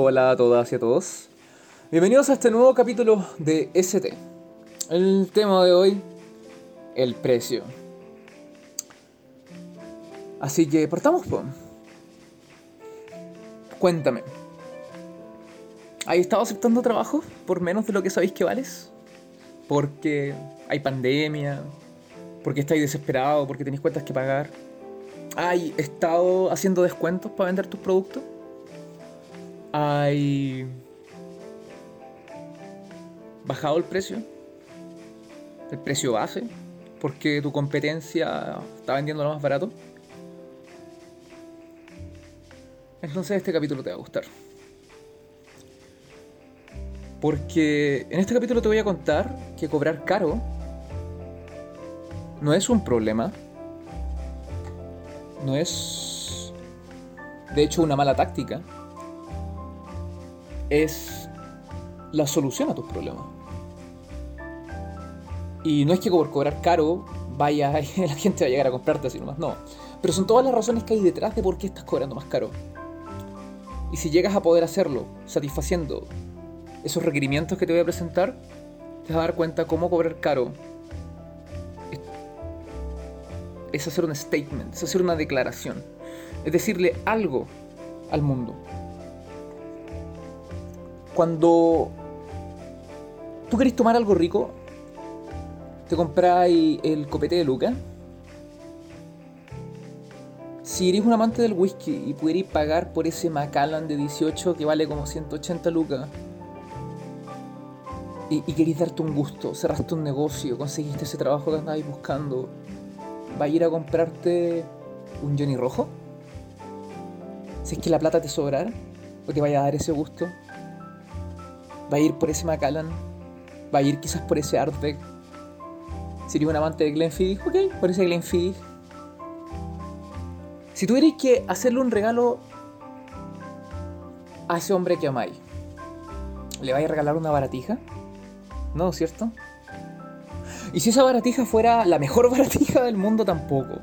Hola a todas y a todos. Bienvenidos a este nuevo capítulo de ST. El tema de hoy, el precio. Así que partamos, po. Cuéntame. ¿Has estado aceptando trabajo por menos de lo que sabéis que vales? Porque hay pandemia, porque estáis desesperados, porque tenéis cuentas que pagar. ¿Hay estado haciendo descuentos para vender tus productos? ¿Hay bajado el precio? ¿El precio base? Porque tu competencia está vendiendo lo más barato. Entonces este capítulo te va a gustar. Porque en este capítulo te voy a contar que cobrar caro no es un problema. No es, de hecho, una mala táctica. Es la solución a tus problemas. Y no es que por cobrar caro vaya la gente va a llegar a comprarte así nomás, no. Pero son todas las razones que hay detrás de por qué estás cobrando más caro. Y si llegas a poder hacerlo satisfaciendo esos requerimientos que te voy a presentar, te vas a dar cuenta cómo cobrar caro es hacer un statement, es hacer una declaración, es decirle algo al mundo. Cuando tú querés tomar algo rico, te compráis el copete de Luca. Si eres un amante del whisky y pudierais pagar por ese Macallan de 18 que vale como 180 lucas, y, y darte un gusto, cerraste un negocio, conseguiste ese trabajo que andabais buscando, ¿Va a ir a comprarte un Johnny rojo? Si es que la plata te sobrara, o te vaya a dar ese gusto. ¿Va a ir por ese Macallan? ¿Va a ir quizás por ese Artback? Si eres un amante de Glenfiddich, ok, por ese Glenfiddich. Si tuvierais que hacerle un regalo a ese hombre que amáis, ¿le vais a regalar una baratija? ¿No, cierto? Y si esa baratija fuera la mejor baratija del mundo, tampoco.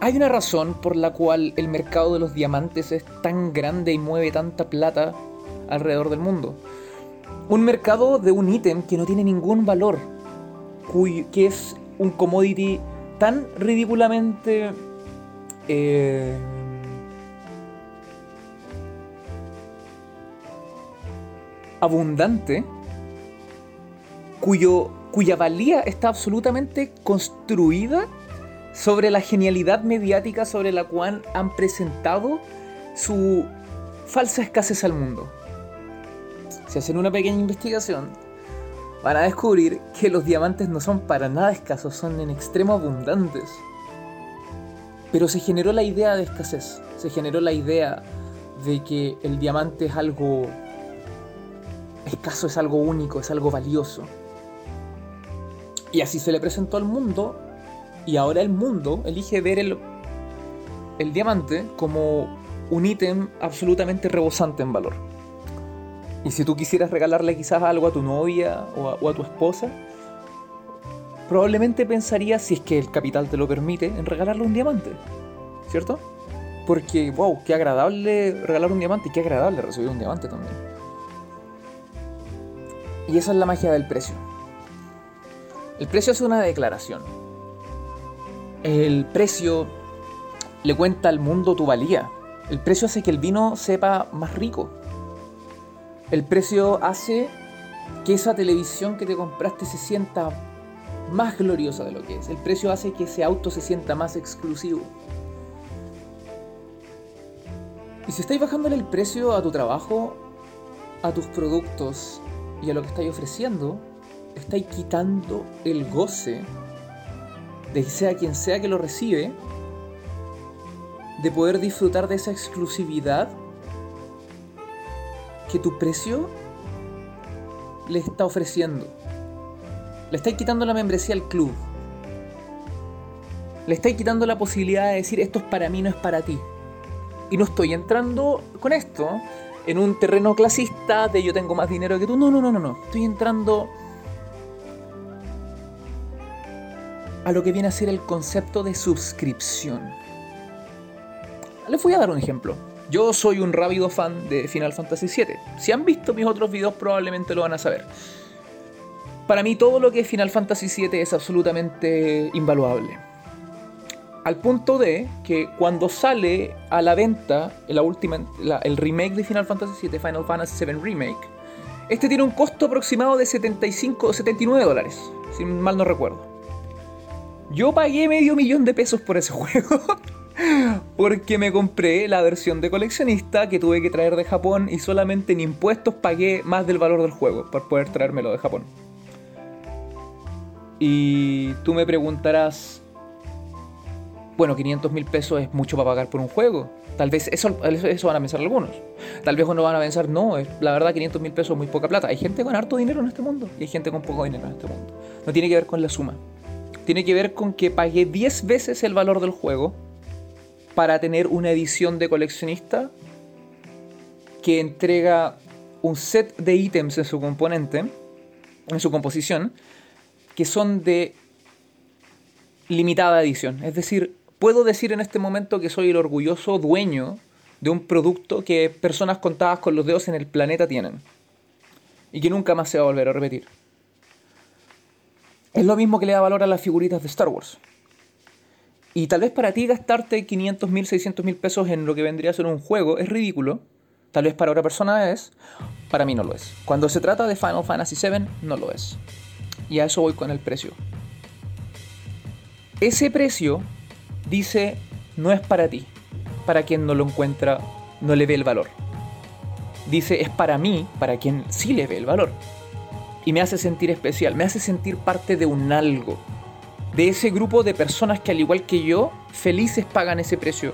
Hay una razón por la cual el mercado de los diamantes es tan grande y mueve tanta plata alrededor del mundo. Un mercado de un ítem que no tiene ningún valor, que es un commodity tan ridículamente eh, abundante, cuyo cuya valía está absolutamente construida sobre la genialidad mediática sobre la cual han presentado su falsa escasez al mundo. Si hacen una pequeña investigación, van a descubrir que los diamantes no son para nada escasos, son en extremo abundantes. Pero se generó la idea de escasez, se generó la idea de que el diamante es algo escaso, es algo único, es algo valioso. Y así se le presentó al mundo. Y ahora el mundo elige ver el, el diamante como un ítem absolutamente rebosante en valor. Y si tú quisieras regalarle quizás algo a tu novia o a, tu esposa, probablemente pensarías, si es que el capital te lo permite, en regalarle un diamante. ¿Cierto? Porque, wow, qué agradable regalar un diamante y qué agradable recibir un diamante también. Y esa es la magia del precio. El precio es una declaración. El precio le cuenta al mundo tu valía. El precio hace que el vino sepa más rico. El precio hace que esa televisión que te compraste se sienta más gloriosa de lo que es. El precio hace que ese auto se sienta más exclusivo. Y si estáis bajándole el precio a tu trabajo, a tus productos y a lo que estáis ofreciendo, estáis quitando el goce de sea quien sea que lo recibe, de poder disfrutar de esa exclusividad que tu precio le está ofreciendo. Le estáis quitando la membresía al club. Le estáis quitando la posibilidad de decir esto es para mí, no es para ti. Y no estoy entrando con esto en un terreno clasista de yo tengo más dinero que tú. No, no, no, no, no. Estoy entrando a lo que viene a ser el concepto de suscripción. Les voy a dar un ejemplo. Yo soy un rápido fan de Final Fantasy VII. Si han visto mis otros videos probablemente lo van a saber. Para mí todo lo que es Final Fantasy VII es absolutamente invaluable. Al punto de que cuando sale a la venta la última, el remake de Final Fantasy VII, Final Fantasy VII Remake, este tiene un costo aproximado de 75 o 79 dólares, si mal no recuerdo. Yo pagué medio millón de pesos por ese juego. Porque me compré la versión de coleccionista que tuve que traer de Japón y solamente en impuestos pagué más del valor del juego para poder traérmelo de Japón. Y tú me preguntarás, bueno, 500 mil pesos es mucho para pagar por un juego. Tal vez eso, eso van a pensar algunos. Tal vez no van a pensar, no, la verdad 500 mil pesos es muy poca plata. Hay gente con harto dinero en este mundo y hay gente con poco dinero en este mundo. No tiene que ver con la suma. Tiene que ver con que pagué 10 veces el valor del juego para tener una edición de coleccionista que entrega un set de ítems en su componente, en su composición, que son de limitada edición. Es decir, puedo decir en este momento que soy el orgulloso dueño de un producto que personas contadas con los dedos en el planeta tienen. Y que nunca más se va a volver a repetir. Es lo mismo que le da valor a las figuritas de Star Wars. Y tal vez para ti gastarte 500 mil, 600 mil pesos en lo que vendría a ser un juego es ridículo. Tal vez para otra persona es, para mí no lo es. Cuando se trata de Final Fantasy VII, no lo es. Y a eso voy con el precio. Ese precio dice, no es para ti. Para quien no lo encuentra, no le ve el valor. Dice, es para mí, para quien sí le ve el valor. Y me hace sentir especial, me hace sentir parte de un algo de ese grupo de personas que al igual que yo, felices pagan ese precio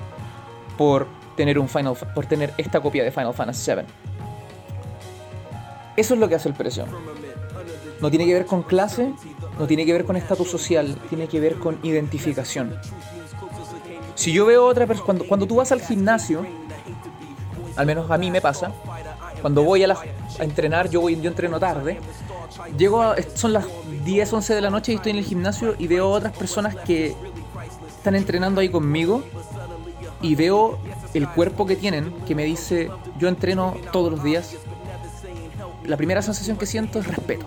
por tener, un Final, por tener esta copia de Final Fantasy VII. Eso es lo que hace el precio. No tiene que ver con clase, no tiene que ver con estatus social, tiene que ver con identificación. Si yo veo otra persona, cuando, cuando tú vas al gimnasio, al menos a mí me pasa, cuando voy a, la, a entrenar, yo, voy, yo entreno tarde, Llego a, son las 10, 11 de la noche y estoy en el gimnasio y veo otras personas que están entrenando ahí conmigo y veo el cuerpo que tienen que me dice, yo entreno todos los días. La primera sensación que siento es respeto.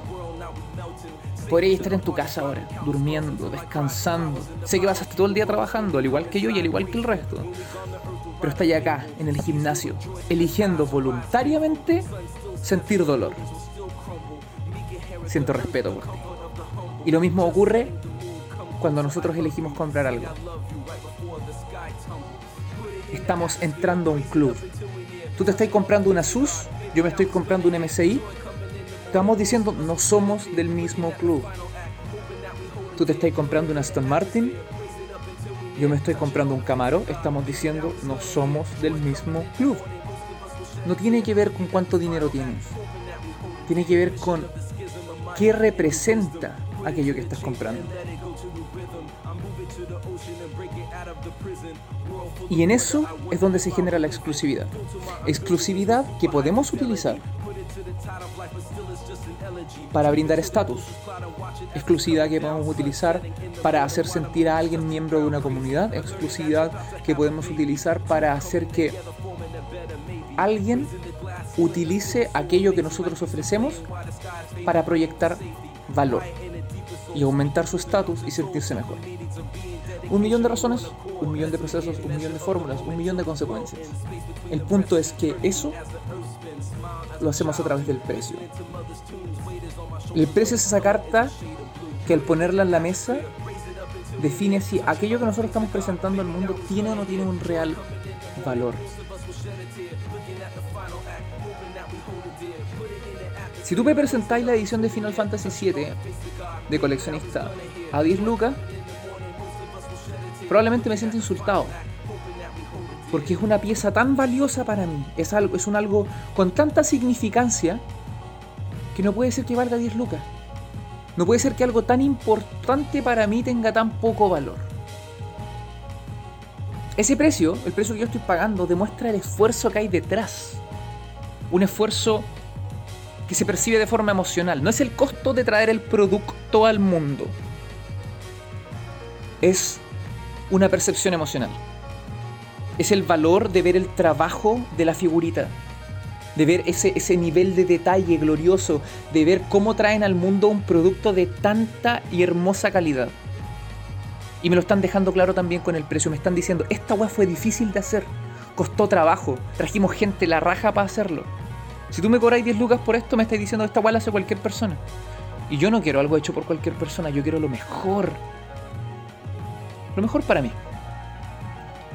Podrías estar en tu casa ahora, durmiendo, descansando. Sé que vas hasta todo el día trabajando, al igual que yo y al igual que el resto. Pero estás acá, en el gimnasio, eligiendo voluntariamente sentir dolor siento respeto por ti. Y lo mismo ocurre cuando nosotros elegimos comprar algo. Estamos entrando a un club. Tú te estás comprando una SUS, yo me estoy comprando un MSI. Estamos diciendo, no somos del mismo club. Tú te estás comprando una Aston Martin, yo me estoy comprando un Camaro. Estamos diciendo, no somos del mismo club. No tiene que ver con cuánto dinero tienes. Tiene que ver con qué representa aquello que estás comprando. Y en eso es donde se genera la exclusividad. Exclusividad que podemos utilizar para brindar estatus. Exclusividad que podemos utilizar para hacer sentir a alguien miembro de una comunidad. Exclusividad que podemos utilizar para hacer que alguien utilice aquello que nosotros ofrecemos para proyectar valor y aumentar su estatus y sentirse mejor. Un millón de razones, un millón de procesos, un millón de fórmulas, un millón de consecuencias. El punto es que eso lo hacemos a través del precio. El precio es esa carta que al ponerla en la mesa define si aquello que nosotros estamos presentando al mundo tiene o no tiene un real valor. Si tú me presentáis la edición de Final Fantasy VII de coleccionista a 10 lucas, probablemente me siento insultado. Porque es una pieza tan valiosa para mí, es, algo, es un algo con tanta significancia que no puede ser que valga 10 lucas. No puede ser que algo tan importante para mí tenga tan poco valor. Ese precio, el precio que yo estoy pagando, demuestra el esfuerzo que hay detrás. Un esfuerzo que se percibe de forma emocional. No es el costo de traer el producto al mundo. Es una percepción emocional. es el valor de ver el trabajo de la figurita, de ver ese, ese nivel de detalle glorioso, de ver cómo traen al mundo un producto de tanta y hermosa calidad. Y me lo están dejando claro también con el precio. Me están diciendo, esta weá fue difícil de hacer. Costó trabajo. Trajimos gente la raja para hacerlo. Si tú me cobráis 10 lucas por esto, me estáis diciendo, esta weá la hace cualquier persona. Y yo no quiero algo hecho por cualquier persona. Yo quiero lo mejor. Lo mejor para mí.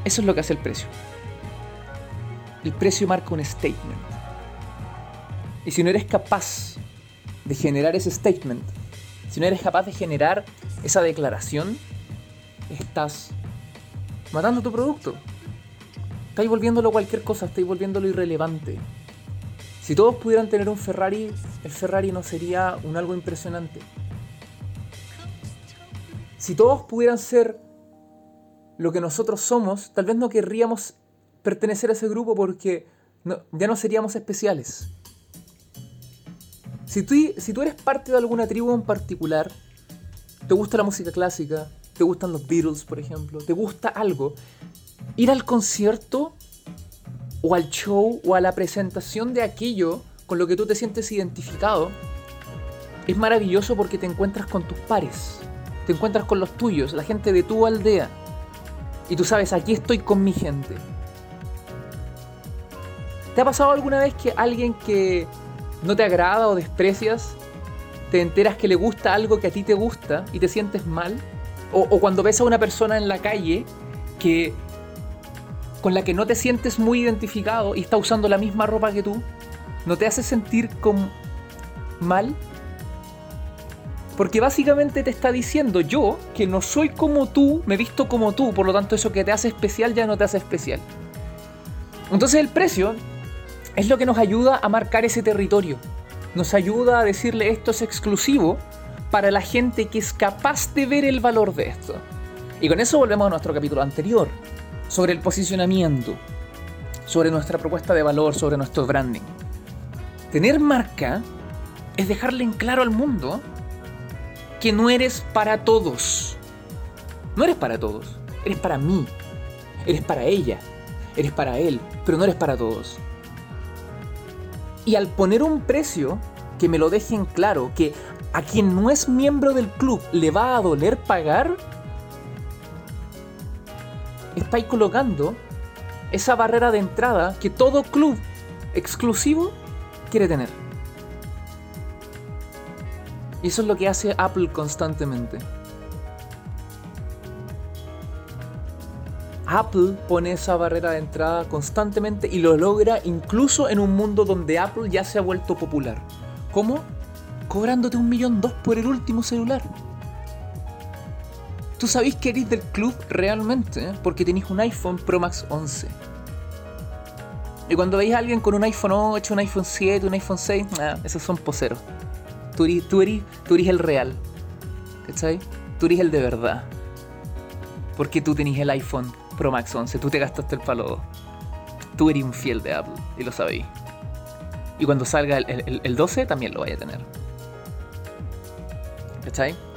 Eso es lo que hace el precio. El precio marca un statement. Y si no eres capaz de generar ese statement, si no eres capaz de generar esa declaración, estás matando tu producto. Estáis volviéndolo cualquier cosa, estáis volviéndolo irrelevante. Si todos pudieran tener un Ferrari, el Ferrari no sería un algo impresionante. Si todos pudieran ser lo que nosotros somos, tal vez no querríamos pertenecer a ese grupo porque ya no seríamos especiales. Si tú, si tú eres parte de alguna tribu en particular, te gusta la música clásica, te gustan los Beatles, por ejemplo, te gusta algo, ir al concierto o al show o a la presentación de aquello con lo que tú te sientes identificado es maravilloso porque te encuentras con tus pares, te encuentras con los tuyos, la gente de tu aldea. Y tú sabes, aquí estoy con mi gente. ¿Te ha pasado alguna vez que alguien que no te agrada o desprecias, te enteras que le gusta algo que a ti te gusta y te sientes mal? O, cuando ves a una persona en la calle que con la que no te sientes muy identificado y está usando la misma ropa que tú, ¿no te hace sentir como mal? Porque básicamente te está diciendo yo que no soy como tú, me visto como tú, por lo tanto eso que te hace especial ya no te hace especial. Entonces el precio es lo que nos ayuda a marcar ese territorio. Nos ayuda a decirle esto es exclusivo para la gente que es capaz de ver el valor de esto. Y con eso volvemos a nuestro capítulo anterior, sobre el posicionamiento, sobre nuestra propuesta de valor, sobre nuestro branding. Tener marca es dejarle en claro al mundo que no eres para todos. No eres para todos, eres para mí, eres para ella, eres para él, pero no eres para todos. Y al poner un precio que me lo dejen claro, que a quien no es miembro del club le va a doler pagar, estáis colocando esa barrera de entrada que todo club exclusivo quiere tener. Y eso es lo que hace Apple constantemente. Apple pone esa barrera de entrada constantemente y lo logra incluso en un mundo donde Apple ya se ha vuelto popular. ¿Cómo? cobrándote un millón dos por el último celular. Tú sabéis que eres del club realmente, porque tenéis un iPhone Pro Max 11. Y cuando veis a alguien con un iPhone 8, un iPhone 7, un iPhone 6, esos son poseros. Tú eres, tú, eres, tú eres el real. ¿Cachai? Tú eres el de verdad. Porque tú tenés el iPhone Pro Max 11, tú te gastaste el palo. Tú eres un fiel de Apple y lo sabéis. Y cuando salga el, el 12 también lo vaya a tener. ¿Cachai?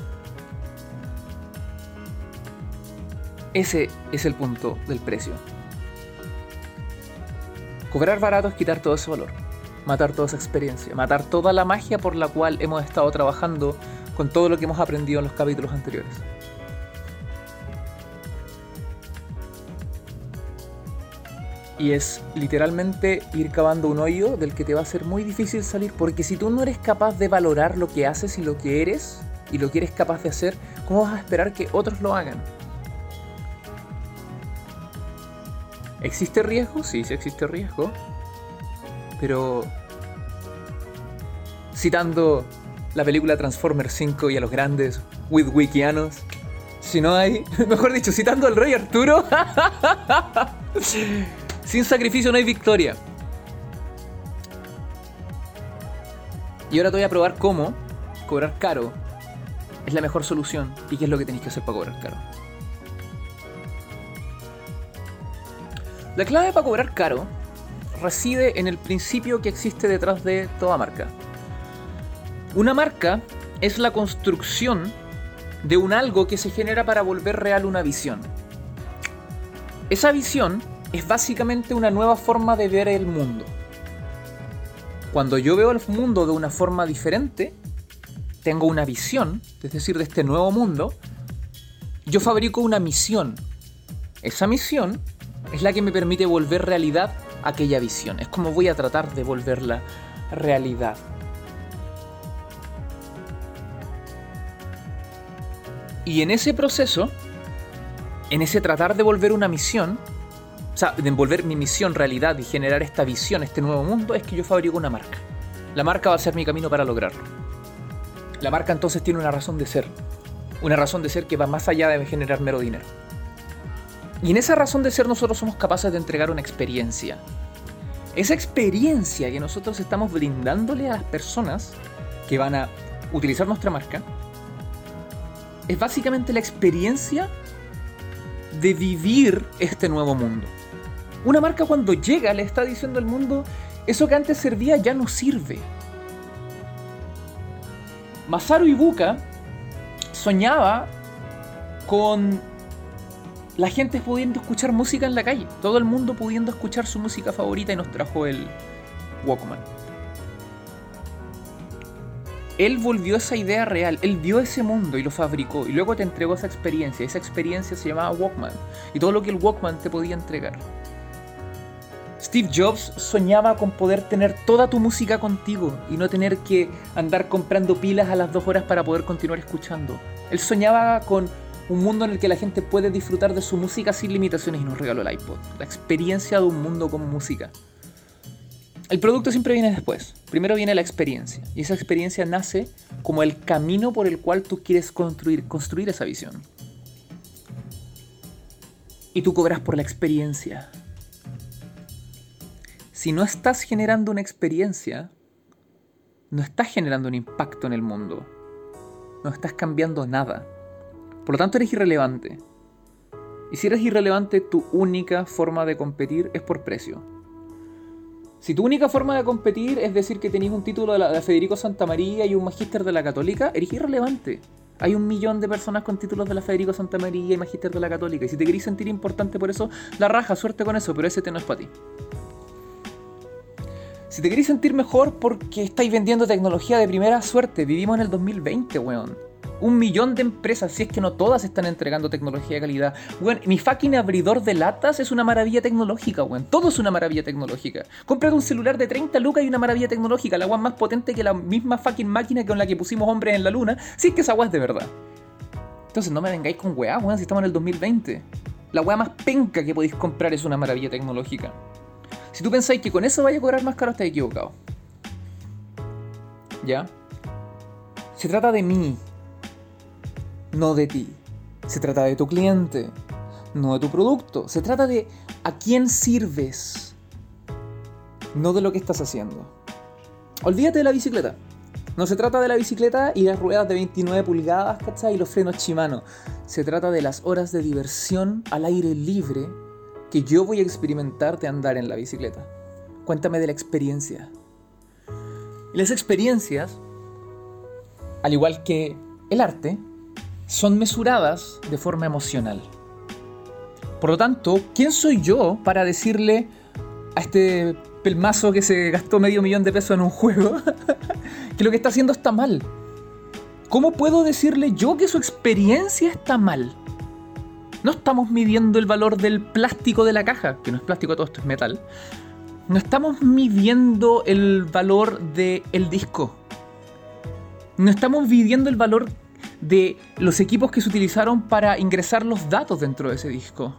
Ese es el punto del precio. Cobrar barato es quitar todo ese valor, matar toda esa experiencia, matar toda la magia por la cual hemos estado trabajando con todo lo que hemos aprendido en los capítulos anteriores. Y es literalmente ir cavando un hoyo del que te va a ser muy difícil salir, porque si tú no eres capaz de valorar lo que haces y lo que eres, y lo que eres capaz de hacer, ¿cómo vas a esperar que otros lo hagan? ¿Existe riesgo? Sí, sí existe riesgo. Pero citando la película Transformers 5 y a los grandes Witwickianos, si no hay, mejor dicho, citando al rey Arturo, sin sacrificio no hay victoria. Y ahora te voy a probar cómo cobrar caro es la mejor solución y qué es lo que tenéis que hacer para cobrar caro. La clave para cobrar caro reside en el principio que existe detrás de toda marca. Una marca es la construcción de un algo que se genera para volver real una visión. Esa visión es básicamente una nueva forma de ver el mundo. Cuando yo veo el mundo de una forma diferente, tengo una visión, es decir, de este nuevo mundo, yo fabrico una misión. Esa misión es la que me permite volver realidad aquella visión. Es como voy a tratar de volverla realidad. Y en ese proceso, en ese tratar de volver una misión, o sea, de envolver mi misión realidad y generar esta visión, este nuevo mundo, es que yo fabrico una marca. La marca va a ser mi camino para lograrlo. La marca entonces tiene una razón de ser. Una razón de ser que va más allá de generar mero dinero. Y en esa razón de ser nosotros somos capaces de entregar una experiencia. Esa experiencia que nosotros estamos brindándole a las personas que van a utilizar nuestra marca es básicamente la experiencia de vivir este nuevo mundo. Una marca cuando llega le está diciendo al mundo, eso que antes servía ya no sirve. Masaru Ibuka soñaba con la gente pudiendo escuchar música en la calle, todo el mundo pudiendo escuchar su música favorita y nos trajo el Walkman. Él volvió esa idea real, él vio ese mundo y lo fabricó y luego te entregó esa experiencia. Esa experiencia se llamaba Walkman y todo lo que el Walkman te podía entregar. Steve Jobs soñaba con poder tener toda tu música contigo y no tener que andar comprando pilas a las dos horas para poder continuar escuchando. Él soñaba con un mundo en el que la gente puede disfrutar de su música sin limitaciones y nos regaló el iPod. La experiencia de un mundo con música. El producto siempre viene después. Primero viene la experiencia. Y esa experiencia nace como el camino por el cual tú quieres construir, construir esa visión. Y tú cobras por la experiencia. Si no estás generando una experiencia, no estás generando un impacto en el mundo. No estás cambiando nada. Por lo tanto, eres irrelevante. Y si eres irrelevante, tu única forma de competir es por precio. Si tu única forma de competir es decir que tenéis un título de, la, de Federico Santa María y un magíster de la Católica, eres irrelevante. Hay un millón de personas con títulos de la Federico Santa María y magíster de la Católica. Y si te queréis sentir importante por eso, la raja, suerte con eso, pero ese te no es para ti. Si te queréis sentir mejor porque estáis vendiendo tecnología de primera suerte, vivimos en el 2020, weón un millón de empresas, si es que no todas están entregando tecnología de calidad. Bueno, mi fucking abridor de latas es una maravilla tecnológica, weón. Todo es una maravilla tecnológica. Cómprate un celular de 30 lucas y una maravilla tecnológica. La agua más potente que la misma fucking máquina con la que pusimos hombres en la luna. Si es que esa agua es de verdad. Entonces no me vengáis con weá, weón, si estamos en el 2020. La weá más penca que podéis comprar es una maravilla tecnológica. Si tú pensáis que con eso vaya a cobrar más caro, estáis equivocado. ¿Ya? Se trata de mí, no de ti. Se trata de tu cliente, no de tu producto. Se trata de a quién sirves, no de lo que estás haciendo. Olvídate de la bicicleta. No se trata de la bicicleta y las ruedas de 29 pulgadas, ¿cachai? Y los frenos Shimano. Se trata de las horas de diversión al aire libre que yo voy a experimentar de andar en la bicicleta. Cuéntame de la experiencia. Y las experiencias, al igual que el arte, son mesuradas de forma emocional. Por lo tanto, ¿quién soy yo para decirle a este pelmazo que se gastó medio millón de pesos en un juego que lo que está haciendo está mal? ¿Cómo puedo decirle yo que su experiencia está mal? No estamos midiendo el valor del plástico de la caja, que no es plástico, todo esto es metal. No estamos midiendo el valor del disco. No estamos midiendo el valor de los equipos que se utilizaron para ingresar los datos dentro de ese disco.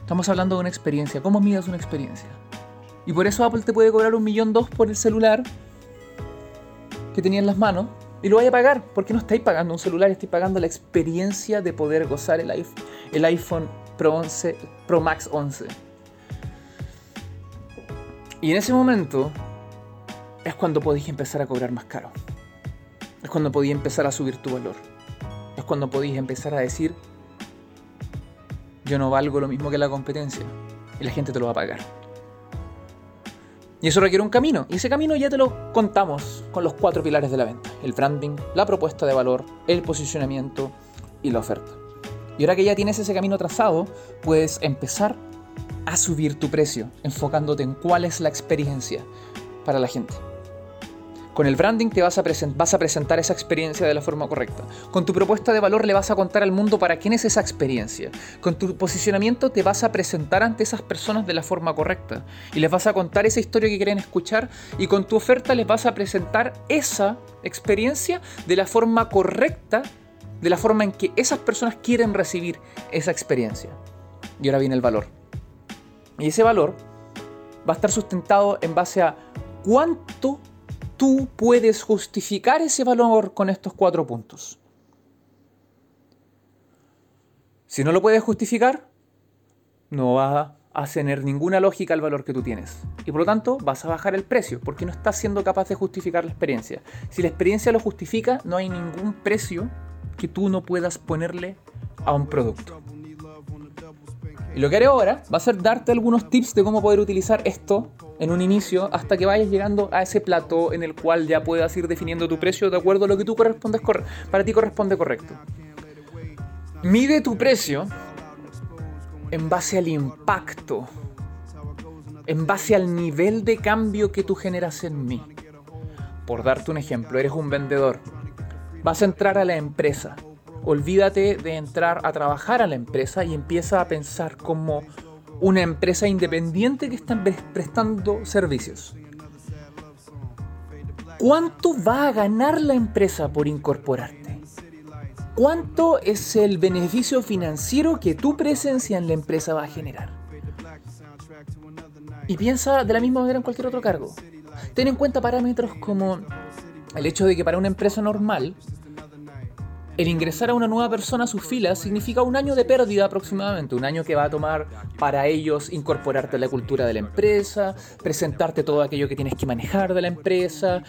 Estamos hablando de una experiencia. ¿Cómo midas una experiencia? Y por eso Apple te puede cobrar un millón dos por el celular que tenía en las manos y lo vaya a pagar, porque no estáis pagando un celular, estáis pagando la experiencia de poder gozar el iPhone, el iPhone Pro, 11, Pro Max 11. Y en ese momento es cuando podéis empezar a cobrar más caro es cuando podías empezar a subir tu valor. Es cuando podías empezar a decir, yo no valgo lo mismo que la competencia. Y la gente te lo va a pagar. Y eso requiere un camino. Y ese camino ya te lo contamos con los cuatro pilares de la venta. El branding, la propuesta de valor, el posicionamiento y la oferta. Y ahora que ya tienes ese camino trazado, puedes empezar a subir tu precio, enfocándote en cuál es la experiencia para la gente. Con el branding te vas a, vas a, presentar esa experiencia de la forma correcta. Con tu propuesta de valor le vas a contar al mundo para quién es esa experiencia. Con tu posicionamiento te vas a presentar ante esas personas de la forma correcta. Y les vas a contar esa historia que quieren escuchar. Y con tu oferta les vas a presentar esa experiencia de la forma correcta, de la forma en que esas personas quieren recibir esa experiencia. Y ahora viene el valor. Y ese valor va a estar sustentado en base a cuánto tú puedes justificar ese valor con estos cuatro puntos. Si no lo puedes justificar, no va a tener ninguna lógica el valor que tú tienes. Y por lo tanto vas a bajar el precio, porque no estás siendo capaz de justificar la experiencia. Si la experiencia lo justifica, no hay ningún precio que tú no puedas ponerle a un producto. Y lo que haré ahora va a ser darte algunos tips de cómo poder utilizar esto en un inicio hasta que vayas llegando a ese plato en el cual ya puedas ir definiendo tu precio de acuerdo a lo que tú correspondes para ti corresponde correcto. Mide tu precio en base al impacto, en base al nivel de cambio que tú generas en mí. Por darte un ejemplo, eres un vendedor. Vas a entrar a la empresa. Olvídate de entrar a trabajar a la empresa y empieza a pensar como una empresa independiente que está prestando servicios. ¿Cuánto va a ganar la empresa por incorporarte? ¿Cuánto es el beneficio financiero que tu presencia en la empresa va a generar? Y piensa de la misma manera en cualquier otro cargo. Ten en cuenta parámetros como el hecho de que para una empresa normal el ingresar a una nueva persona a sus filas significa un año de pérdida aproximadamente, un año que va a tomar para ellos incorporarte a la cultura de la empresa, presentarte todo aquello que tienes que manejar de la empresa,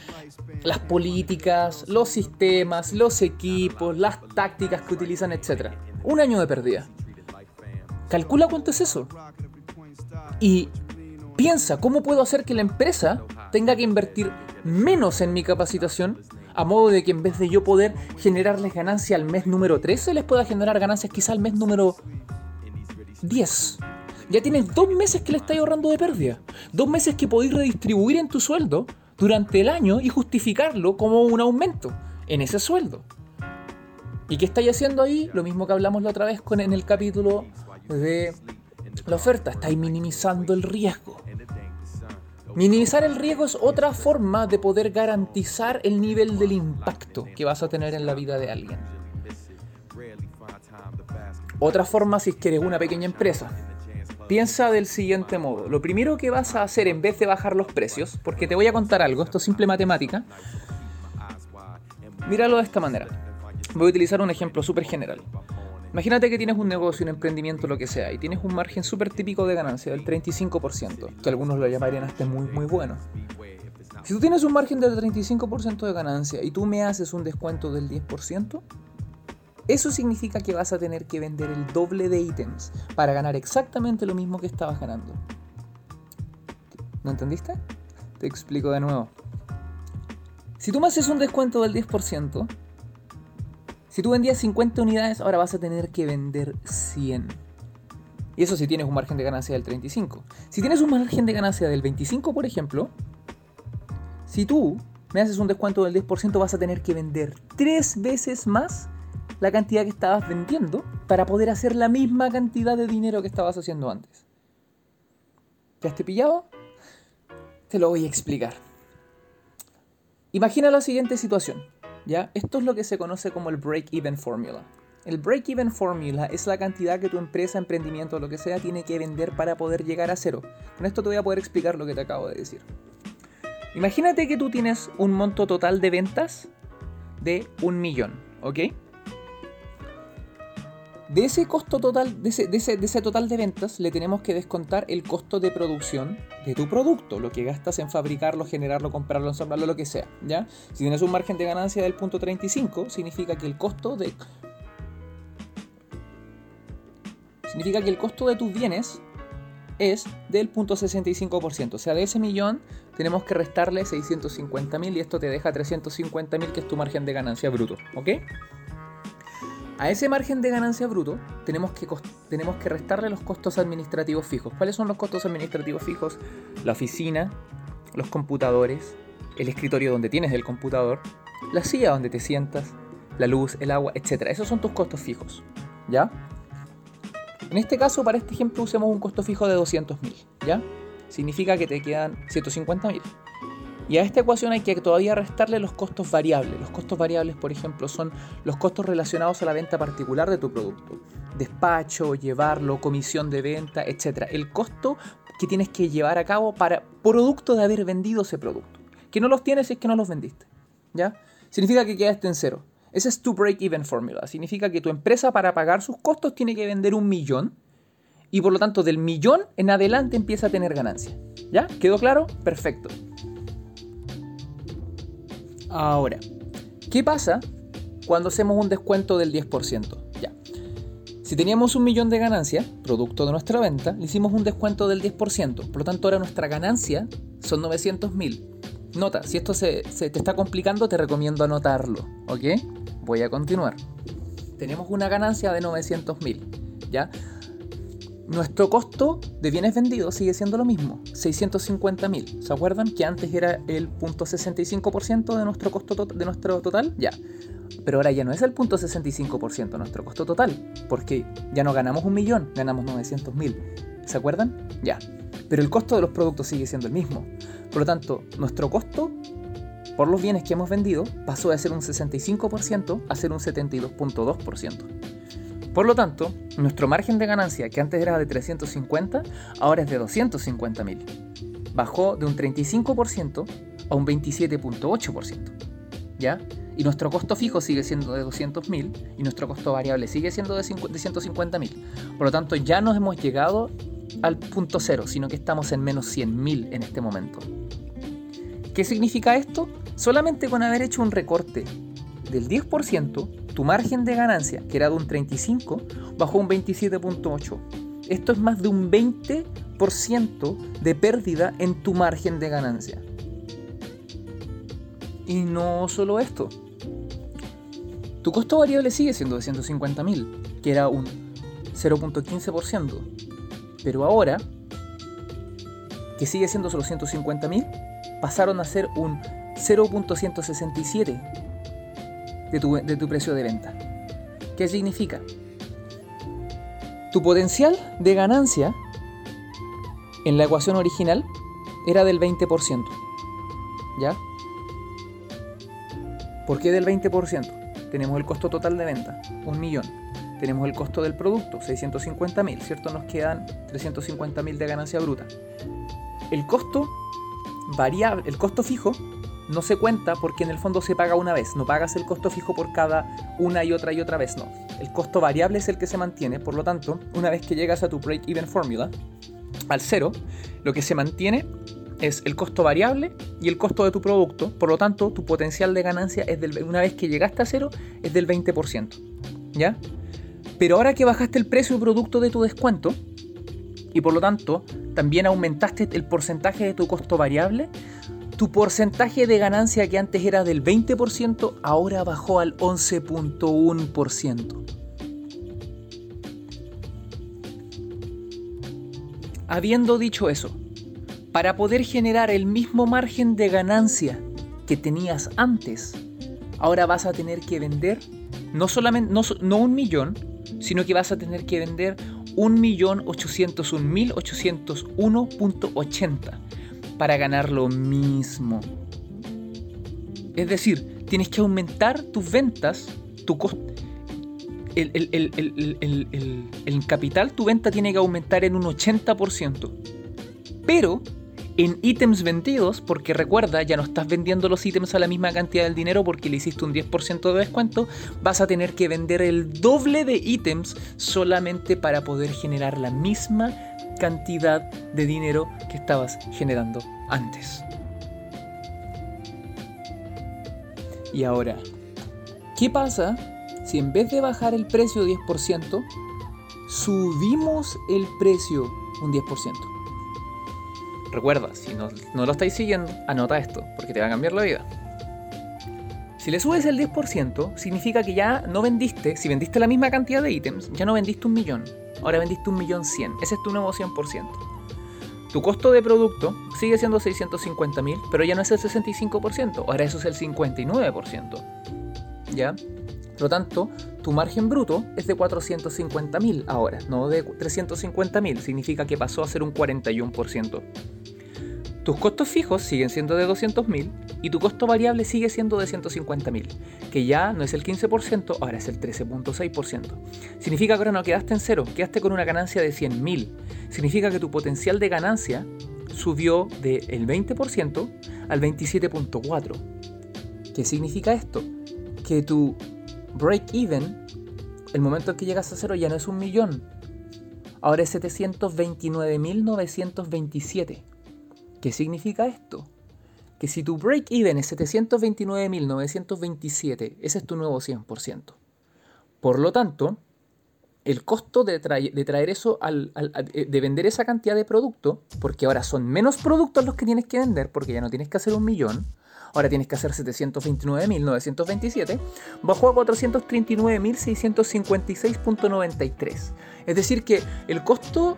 las políticas, los sistemas, los equipos, las tácticas que utilizan, etc. Un año de pérdida. Calcula cuánto es eso. Y piensa cómo puedo hacer que la empresa tenga que invertir menos en mi capacitación a modo de que en vez de yo poder generarles ganancia al mes número 13, les pueda generar ganancias quizá al mes número 10. Ya tienes dos meses que le estás ahorrando de pérdida. Dos meses que podéis redistribuir en tu sueldo durante el año y justificarlo como un aumento en ese sueldo. ¿Y qué estáis haciendo ahí? Lo mismo que hablamos la otra vez con, en el capítulo de la oferta. Estáis minimizando el riesgo. Minimizar el riesgo es otra forma de poder garantizar el nivel del impacto que vas a tener en la vida de alguien. Otra forma si es que eres una pequeña empresa. Piensa del siguiente modo. Lo primero que vas a hacer en vez de bajar los precios, porque te voy a contar algo, esto es simple matemática, míralo de esta manera. Voy a utilizar un ejemplo súper general. Imagínate que tienes un negocio, un emprendimiento, lo que sea, y tienes un margen súper típico de ganancia del 35%, que algunos lo llamarían hasta muy, muy bueno. Si tú tienes un margen del 35% de ganancia y tú me haces un descuento del 10%, eso significa que vas a tener que vender el doble de ítems para ganar exactamente lo mismo que estabas ganando. ¿No entendiste? Te explico de nuevo. Si tú me haces un descuento del 10%, si tú vendías 50 unidades, ahora vas a tener que vender 100. Y eso si tienes un margen de ganancia del 35. Si tienes un margen de ganancia del 25, por ejemplo, si tú me haces un descuento del 10%, vas a tener que vender 3 veces más la cantidad que estabas vendiendo para poder hacer la misma cantidad de dinero que estabas haciendo antes. ¿Te has pillado? Te lo voy a explicar. Imagina la siguiente situación. ¿Ya? Esto es lo que se conoce como el break-even formula. El break-even formula es la cantidad que tu empresa, emprendimiento o lo que sea tiene que vender para poder llegar a cero. Con esto te voy a poder explicar lo que te acabo de decir. Imagínate que tú tienes un monto total de ventas de un millón, ¿ok? De ese costo total, de ese, total de ventas, le tenemos que descontar el costo de producción de tu producto, lo que gastas en fabricarlo, generarlo, comprarlo, ensamblarlo, lo que sea, ¿ya? Si tienes un margen de ganancia del punto 35, significa que el costo de... Significa que el costo de tus bienes es del punto 65%. O sea, de ese millón tenemos que restarle 650 mil y esto te deja 350 mil, que es tu margen de ganancia bruto, ¿ok? A ese margen de ganancia bruto tenemos que, tenemos que restarle los costos administrativos fijos. ¿Cuáles son los costos administrativos fijos? La oficina, los computadores, el escritorio donde tienes el computador, la silla donde te sientas, la luz, el agua, etc. Esos son tus costos fijos. ¿Ya? En este caso, para este ejemplo, usemos un costo fijo de 200.000. ¿Ya? Significa que te quedan 150.000. Y a esta ecuación hay que todavía restarle los costos variables. Los costos variables, por ejemplo, son los costos relacionados a la venta particular de tu producto. Despacho, llevarlo, comisión de venta, etc. El costo que tienes que llevar a cabo para producto de haber vendido ese producto. Que no los tienes es que no los vendiste. ¿Ya? Significa que quedaste en cero. Esa es tu break-even formula. Significa que tu empresa para pagar sus costos tiene que vender un millón y por lo tanto del millón en adelante empieza a tener ganancia. ¿Ya? ¿Quedó claro? Perfecto. Ahora, ¿qué pasa cuando hacemos un descuento del 10%? Ya. Si teníamos un millón de ganancia, producto de nuestra venta, le hicimos un descuento del 10%. Por lo tanto, ahora nuestra ganancia son 900 mil. Nota, si esto se, te está complicando, te recomiendo anotarlo. ¿Ok? Voy a continuar. Tenemos una ganancia de 900 mil. ¿Ya? Nuestro costo de bienes vendidos sigue siendo lo mismo, 650 mil. ¿Se acuerdan que antes era el 0.65% de nuestro costo de nuestro total? Ya. Pero ahora ya no es el 0.65% de nuestro costo total, porque ya no ganamos un millón, ganamos 900 mil. ¿Se acuerdan? Ya. Pero el costo de los productos sigue siendo el mismo. Por lo tanto, nuestro costo por los bienes que hemos vendido pasó de ser un 65% a ser un 72.2%. Por lo tanto, nuestro margen de ganancia, que antes era de 350, ahora es de 250 mil. Bajó de un 35% a un 27.8%. ¿Ya? Y nuestro costo fijo sigue siendo de 200 mil y nuestro costo variable sigue siendo de, 150 mil. Por lo tanto, ya no hemos llegado al punto cero, sino que estamos en menos 100 mil en este momento. ¿Qué significa esto? Solamente con haber hecho un recorte del 10%, tu margen de ganancia, que era de un 35, bajó un 27.8. Esto es más de un 20% de pérdida en tu margen de ganancia. Y no solo esto. Tu costo variable sigue siendo de 150.000, que era un 0.15%. Pero ahora, que sigue siendo solo 150.000, pasaron a ser un 0.167 de tu, precio de venta. ¿Qué significa? Tu potencial de ganancia en la ecuación original era del 20%. ¿Ya? ¿Por qué del 20%? Tenemos el costo total de venta, un millón. Tenemos el costo del producto, 650 mil, ¿cierto? Nos quedan 350 mil de ganancia bruta. El costo variable, el costo fijo no se cuenta porque en el fondo se paga una vez, no pagas el costo fijo por cada una y otra y otra vez, no. El costo variable es el que se mantiene, por lo tanto, una vez que llegas a tu break-even formula, al cero, lo que se mantiene es el costo variable y el costo de tu producto, por lo tanto, tu potencial de ganancia es del, una vez que llegaste a cero es del 20%, ¿ya? Pero ahora que bajaste el precio producto de tu descuento, y por lo tanto también aumentaste el porcentaje de tu costo variable, tu porcentaje de ganancia que antes era del 20%, ahora bajó al 11.1%. Habiendo dicho eso, para poder generar el mismo margen de ganancia que tenías antes, ahora vas a tener que vender no solamente no, un millón, sino que vas a tener que vender 1.801.801.80 para ganar lo mismo. Es decir, tienes que aumentar tus ventas, tu costo. El, el, capital, tu venta tiene que aumentar en un 80%. Pero en ítems vendidos, porque recuerda, ya no estás vendiendo los ítems a la misma cantidad del dinero porque le hiciste un 10% de descuento, vas a tener que vender el doble de ítems solamente para poder generar la misma cantidad de dinero que estabas generando antes. Y ahora, ¿qué pasa si en vez de bajar el precio 10%, subimos el precio un 10%? Recuerda, si no, no lo estáis siguiendo, anota esto, porque te va a cambiar la vida. Si le subes el 10%, significa que ya no vendiste, si vendiste la misma cantidad de ítems, ya no vendiste un millón, ahora vendiste un millón cien. Ese es tu nuevo 100%. Tu costo de producto sigue siendo 650 mil, pero ya no es el 65%, ahora eso es el 59%. ¿Ya? Por lo tanto, tu margen bruto es de 450 mil ahora, no de 350 mil, significa que pasó a ser un 41%. Tus costos fijos siguen siendo de 200.000 y tu costo variable sigue siendo de 150.000, que ya no es el 15%, ahora es el 13.6%. Significa que ahora no quedaste en cero, quedaste con una ganancia de 100.000. Significa que tu potencial de ganancia subió del 20% al 27.4%. ¿Qué significa esto? Que tu break-even, el momento en que llegas a cero ya no es un millón, ahora es 729.927. ¿Qué significa esto? Que si tu break-even es 729.927, ese es tu nuevo 100%. Por lo tanto, el costo de, traer eso, de vender esa cantidad de producto, porque ahora son menos productos los que tienes que vender, porque ya no tienes que hacer un millón, ahora tienes que hacer 729.927, bajó a 439.656.93. Es decir, que el costo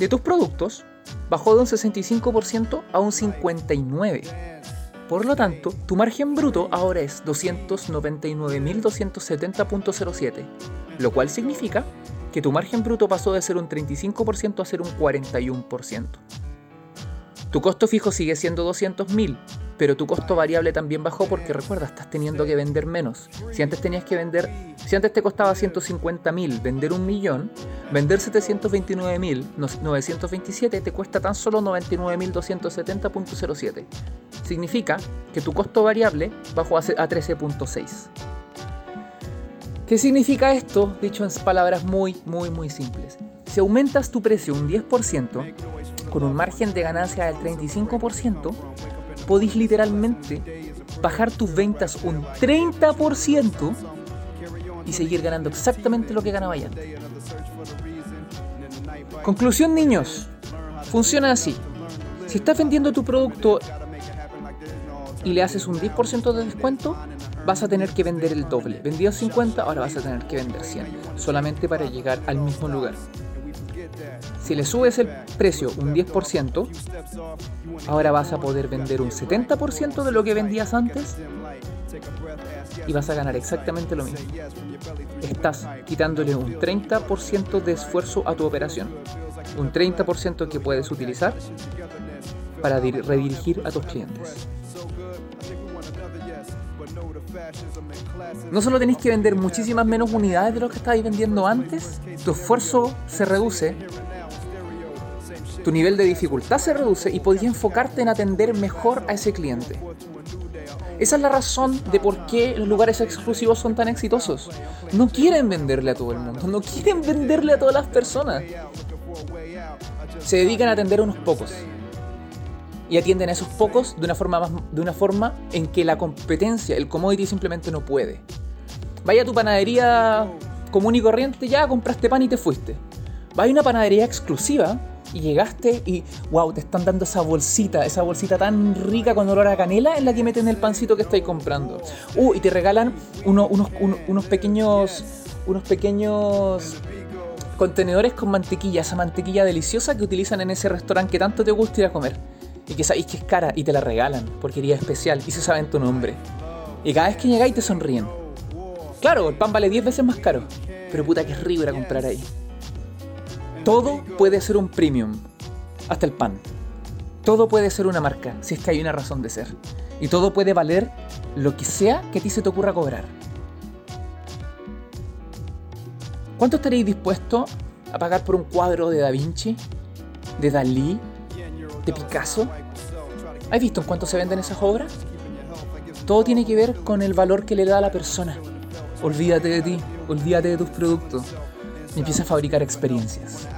de tus productos bajó de un 65% a un 59%. Por lo tanto, tu margen bruto ahora es 299.270.07, lo cual significa que tu margen bruto pasó de ser un 35% a ser un 41%. Tu costo fijo sigue siendo 200.000, pero tu costo variable también bajó porque recuerda, estás teniendo que vender menos. Si antes tenías que vender, si antes te costaba 150 mil vender un millón, vender 729 mil 927 te cuesta tan solo 99.270.07. Significa que tu costo variable bajó a 13.6. ¿Qué significa esto? Dicho en palabras muy, muy, muy simples. Si aumentas tu precio un 10%, con un margen de ganancia del 35%, podéis literalmente bajar tus ventas un 30% y seguir ganando exactamente lo que ganaba antes. Conclusión niños, funciona así. Si estás vendiendo tu producto y le haces un 10% de descuento, vas a tener que vender el doble. Vendió 50, ahora vas a tener que vender 100, solamente para llegar al mismo lugar. Si le subes el precio un 10%, ahora vas a poder vender un 70% de lo que vendías antes y vas a ganar exactamente lo mismo. Estás quitándole un 30% de esfuerzo a tu operación. Un 30% que puedes utilizar para redirigir a tus clientes. No solo tenéis que vender muchísimas menos unidades de lo que estabais vendiendo antes, tu esfuerzo se reduce tu nivel de dificultad se reduce y podías enfocarte en atender mejor a ese cliente. Esa es la razón de por qué los lugares exclusivos son tan exitosos. No quieren venderle a todo el mundo, no quieren venderle a todas las personas. Se dedican a atender a unos pocos. Y atienden a esos pocos de una forma, de una forma en que la competencia, el commodity simplemente no puede. Vaya a tu panadería común y corriente, ya compraste pan y te fuiste. Vaya a una panadería exclusiva y llegaste y wow, te están dando esa bolsita, esa bolsita tan rica con olor a canela en la que meten el pancito que estáis comprando. Uh, y te regalan unos, unos pequeños unos pequeños contenedores con mantequilla, esa mantequilla deliciosa que utilizan en ese restaurante que tanto te gusta ir a comer. Y que sabéis que es cara y te la regalan porque iría especial y se saben tu nombre. Y cada vez que llegáis te sonríen. Claro, el pan vale 10 veces más caro, pero puta que es rico ir a comprar ahí. Todo puede ser un premium, hasta el pan. Todo puede ser una marca, si es que hay una razón de ser. Y todo puede valer lo que sea que a ti se te ocurra cobrar. ¿Cuánto estaréis dispuesto a pagar por un cuadro de Da Vinci? ¿De Dalí? ¿De Picasso? ¿Has visto en cuánto se venden esas obras? Todo tiene que ver con el valor que le da a la persona. Olvídate de ti, olvídate de tus productos empieza a fabricar experiencias.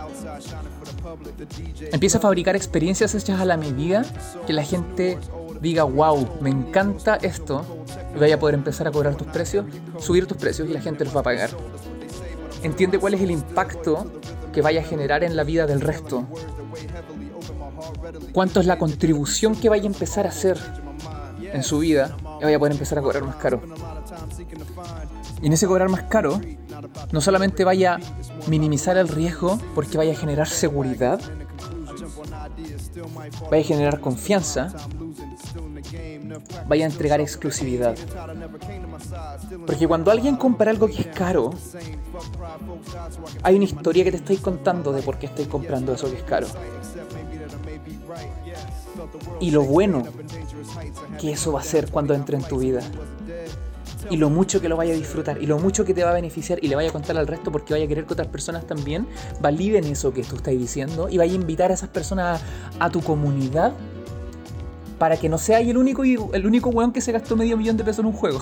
Empieza a fabricar experiencias hechas a la medida que la gente diga, wow, me encanta esto, y vaya a poder empezar a cobrar tus precios, subir tus precios y la gente los va a pagar. Entiende cuál es el impacto que vaya a generar en la vida del resto. Cuánto es la contribución que vaya a empezar a hacer en su vida y vaya a poder empezar a cobrar más caro. Y en ese cobrar más caro, no solamente vaya a minimizar el riesgo porque vaya a generar seguridad, vaya a generar confianza, vaya a entregar exclusividad. Porque cuando alguien compra algo que es caro, hay una historia que te estoy contando de por qué estoy comprando eso que es caro. Y lo bueno que eso va a ser cuando entre en tu vida. Y lo mucho que lo vaya a disfrutar. Y lo mucho que te va a beneficiar. Y le vaya a contar al resto porque vaya a querer que otras personas también validen eso que tú estás diciendo. Y vaya a invitar a esas personas a, tu comunidad. Para que no sea el único, el único weón que se gastó medio millón de pesos en un juego.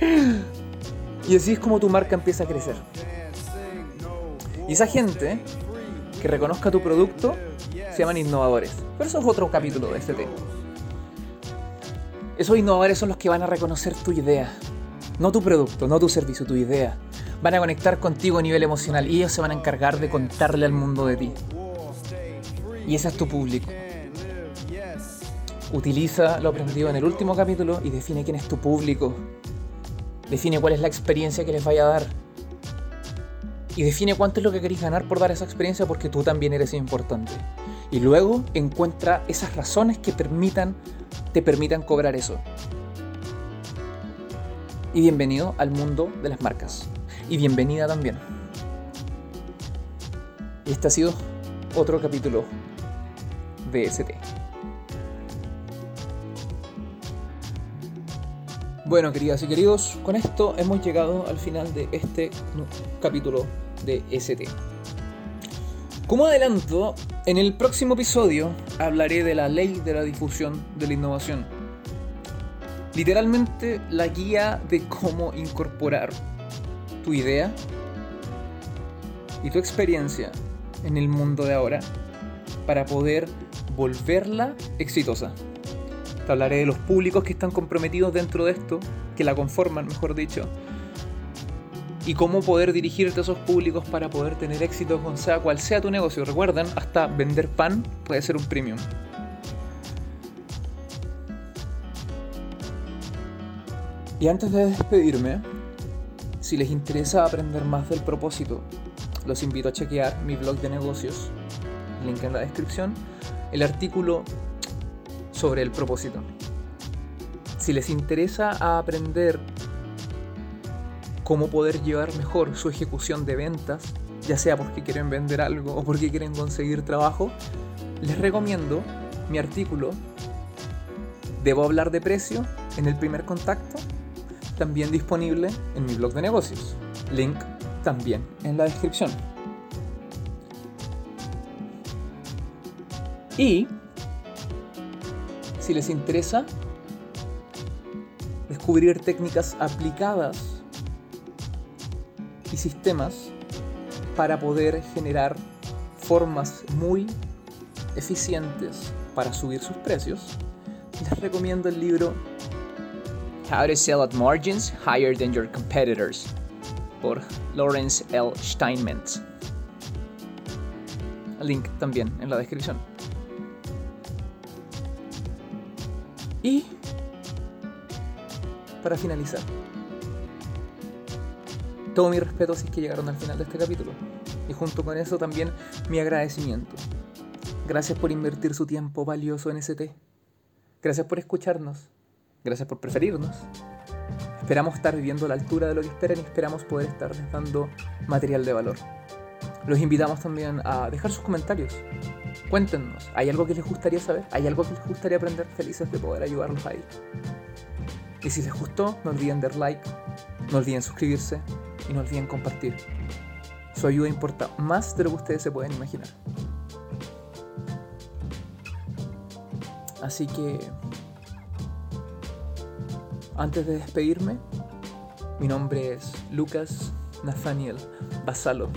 y así es como tu marca empieza a crecer. Y esa gente que reconozca tu producto se llaman innovadores. Pero eso es otro capítulo de este tema. Esos innovadores son los que van a reconocer tu idea. No tu producto, no tu servicio, tu idea. Van a conectar contigo a nivel emocional y ellos se van a encargar de contarle al mundo de ti. Y ese es tu público. Utiliza lo aprendido en el último capítulo y define quién es tu público. Define cuál es la experiencia que les vaya a dar y define cuánto es lo que queréis ganar por dar esa experiencia porque tú también eres importante. Y luego encuentra esas razones que permitan, te permitan cobrar eso. Y bienvenido al mundo de las marcas. Y bienvenida también. Este ha sido otro capítulo de ST. Bueno, queridas y queridos, con esto hemos llegado al final de este capítulo de ST. Como adelanto, en el próximo episodio hablaré de la ley de la difusión de la innovación. Literalmente la guía de cómo incorporar tu idea y tu experiencia en el mundo de ahora para poder volverla exitosa hablaré de los públicos que están comprometidos dentro de esto, que la conforman, mejor dicho. Y cómo poder dirigirte a esos públicos para poder tener éxito con sea cual sea tu negocio. Recuerden, hasta vender pan puede ser un premium. Y antes de despedirme, si les interesa aprender más del propósito, los invito a chequear mi blog de negocios, link en la descripción, el artículo sobre el propósito. Si les interesa aprender cómo poder llevar mejor su ejecución de ventas, ya sea porque quieren vender algo o porque quieren conseguir trabajo, les recomiendo mi artículo Debo hablar de precio en el primer contacto, también disponible en mi blog de negocios. Link también en la descripción. Y si les interesa descubrir técnicas aplicadas y sistemas para poder generar formas muy eficientes para subir sus precios, les recomiendo el libro How to Sell at Margins Higher Than Your Competitors por Lawrence L. Steinmetz. Link también en la descripción. Y para finalizar, todo mi respeto si es que llegaron al final de este capítulo. Y junto con eso también mi agradecimiento. Gracias por invertir su tiempo valioso en ST. Gracias por escucharnos. Gracias por preferirnos. Esperamos estar viviendo a la altura de lo que esperan y esperamos poder estarles dando material de valor. Los invitamos también a dejar sus comentarios Cuéntenos, ¿hay algo que les gustaría saber? ¿Hay algo que les gustaría aprender? Felices de poder ayudarlos ahí. Y si les gustó, no olviden dar like, no olviden suscribirse y no olviden compartir. Su ayuda importa más de lo que ustedes se pueden imaginar. Así que, antes de despedirme, mi nombre es Lucas Nathaniel Basalo.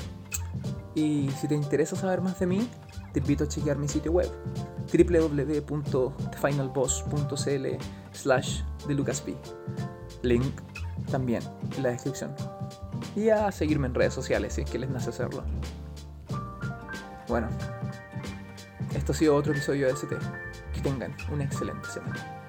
Y si te interesa saber más de mí, te invito a chequear mi sitio web www.thefinalboss.cl slash de Link también en la descripción. Y a seguirme en redes sociales si es que les nace hacerlo. Bueno, esto ha sido otro episodio de ST. Que tengan una excelente semana.